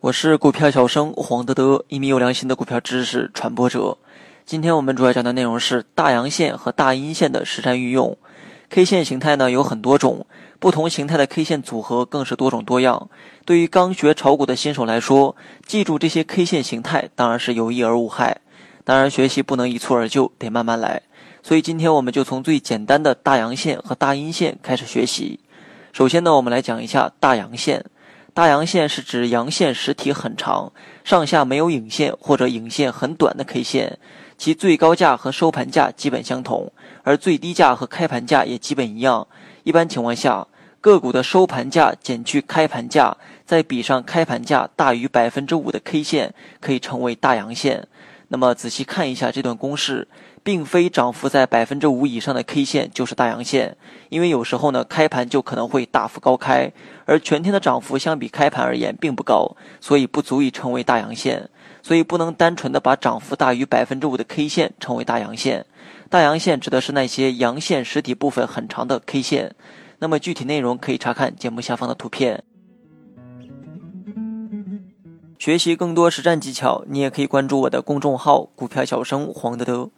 我是股票小生黄德德，一名有良心的股票知识传播者。今天我们主要讲的内容是大阳线和大阴线的实战运用。K 线形态呢有很多种，不同形态的 K 线组合更是多种多样。对于刚学炒股的新手来说，记住这些 K 线形态当然是有益而无害。当然，学习不能一蹴而就，得慢慢来。所以今天我们就从最简单的大阳线和大阴线开始学习。首先呢，我们来讲一下大阳线。大阳线是指阳线实体很长，上下没有影线或者影线很短的 K 线，其最高价和收盘价基本相同。而最低价和开盘价也基本一样。一般情况下，个股的收盘价减去开盘价，再比上开盘价大于百分之五的 K 线，可以称为大阳线。那么仔细看一下这段公式，并非涨幅在百分之五以上的 K 线就是大阳线，因为有时候呢开盘就可能会大幅高开，而全天的涨幅相比开盘而言并不高，所以不足以成为大阳线。所以不能单纯的把涨幅大于百分之五的 K 线称为大阳线。大阳线指的是那些阳线实体部分很长的 K 线，那么具体内容可以查看节目下方的图片。学习更多实战技巧，你也可以关注我的公众号“股票小生黄德德”。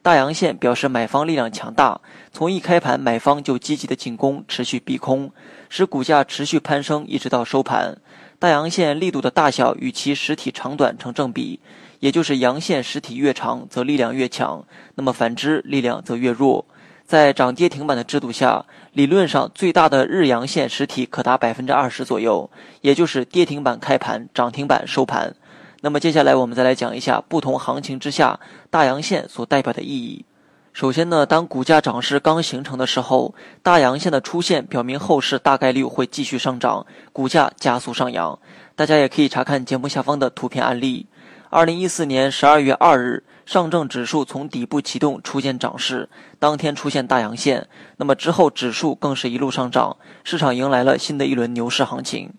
大阳线表示买方力量强大，从一开盘买方就积极的进攻，持续逼空，使股价持续攀升，一直到收盘。大阳线力度的大小与其实体长短成正比。也就是阳线实体越长，则力量越强；那么反之，力量则越弱。在涨跌停板的制度下，理论上最大的日阳线实体可达百分之二十左右，也就是跌停板开盘，涨停板收盘。那么接下来我们再来讲一下不同行情之下大阳线所代表的意义。首先呢，当股价涨势刚形成的时候，大阳线的出现表明后市大概率会继续上涨，股价加速上扬。大家也可以查看节目下方的图片案例。二零一四年十二月二日，上证指数从底部启动，出现涨势，当天出现大阳线。那么之后指数更是一路上涨，市场迎来了新的一轮牛市行情。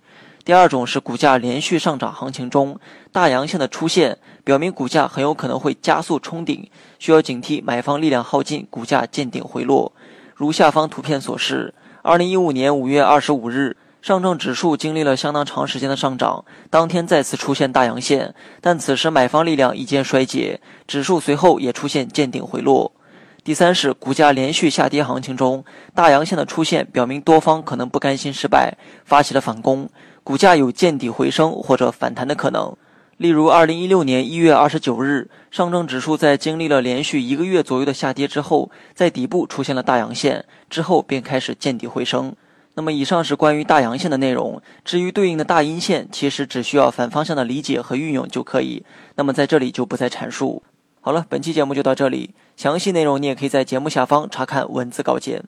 第二种是股价连续上涨行情中，大阳线的出现，表明股价很有可能会加速冲顶，需要警惕买方力量耗尽，股价见顶回落。如下方图片所示，二零一五年五月二十五日。上证指数经历了相当长时间的上涨，当天再次出现大阳线，但此时买方力量已见衰竭，指数随后也出现见顶回落。第三是股价连续下跌行情中，大阳线的出现表明多方可能不甘心失败，发起了反攻，股价有见底回升或者反弹的可能。例如，二零一六年一月二十九日，上证指数在经历了连续一个月左右的下跌之后，在底部出现了大阳线，之后便开始见底回升。那么以上是关于大阳线的内容，至于对应的大阴线，其实只需要反方向的理解和运用就可以。那么在这里就不再阐述。好了，本期节目就到这里，详细内容你也可以在节目下方查看文字稿件。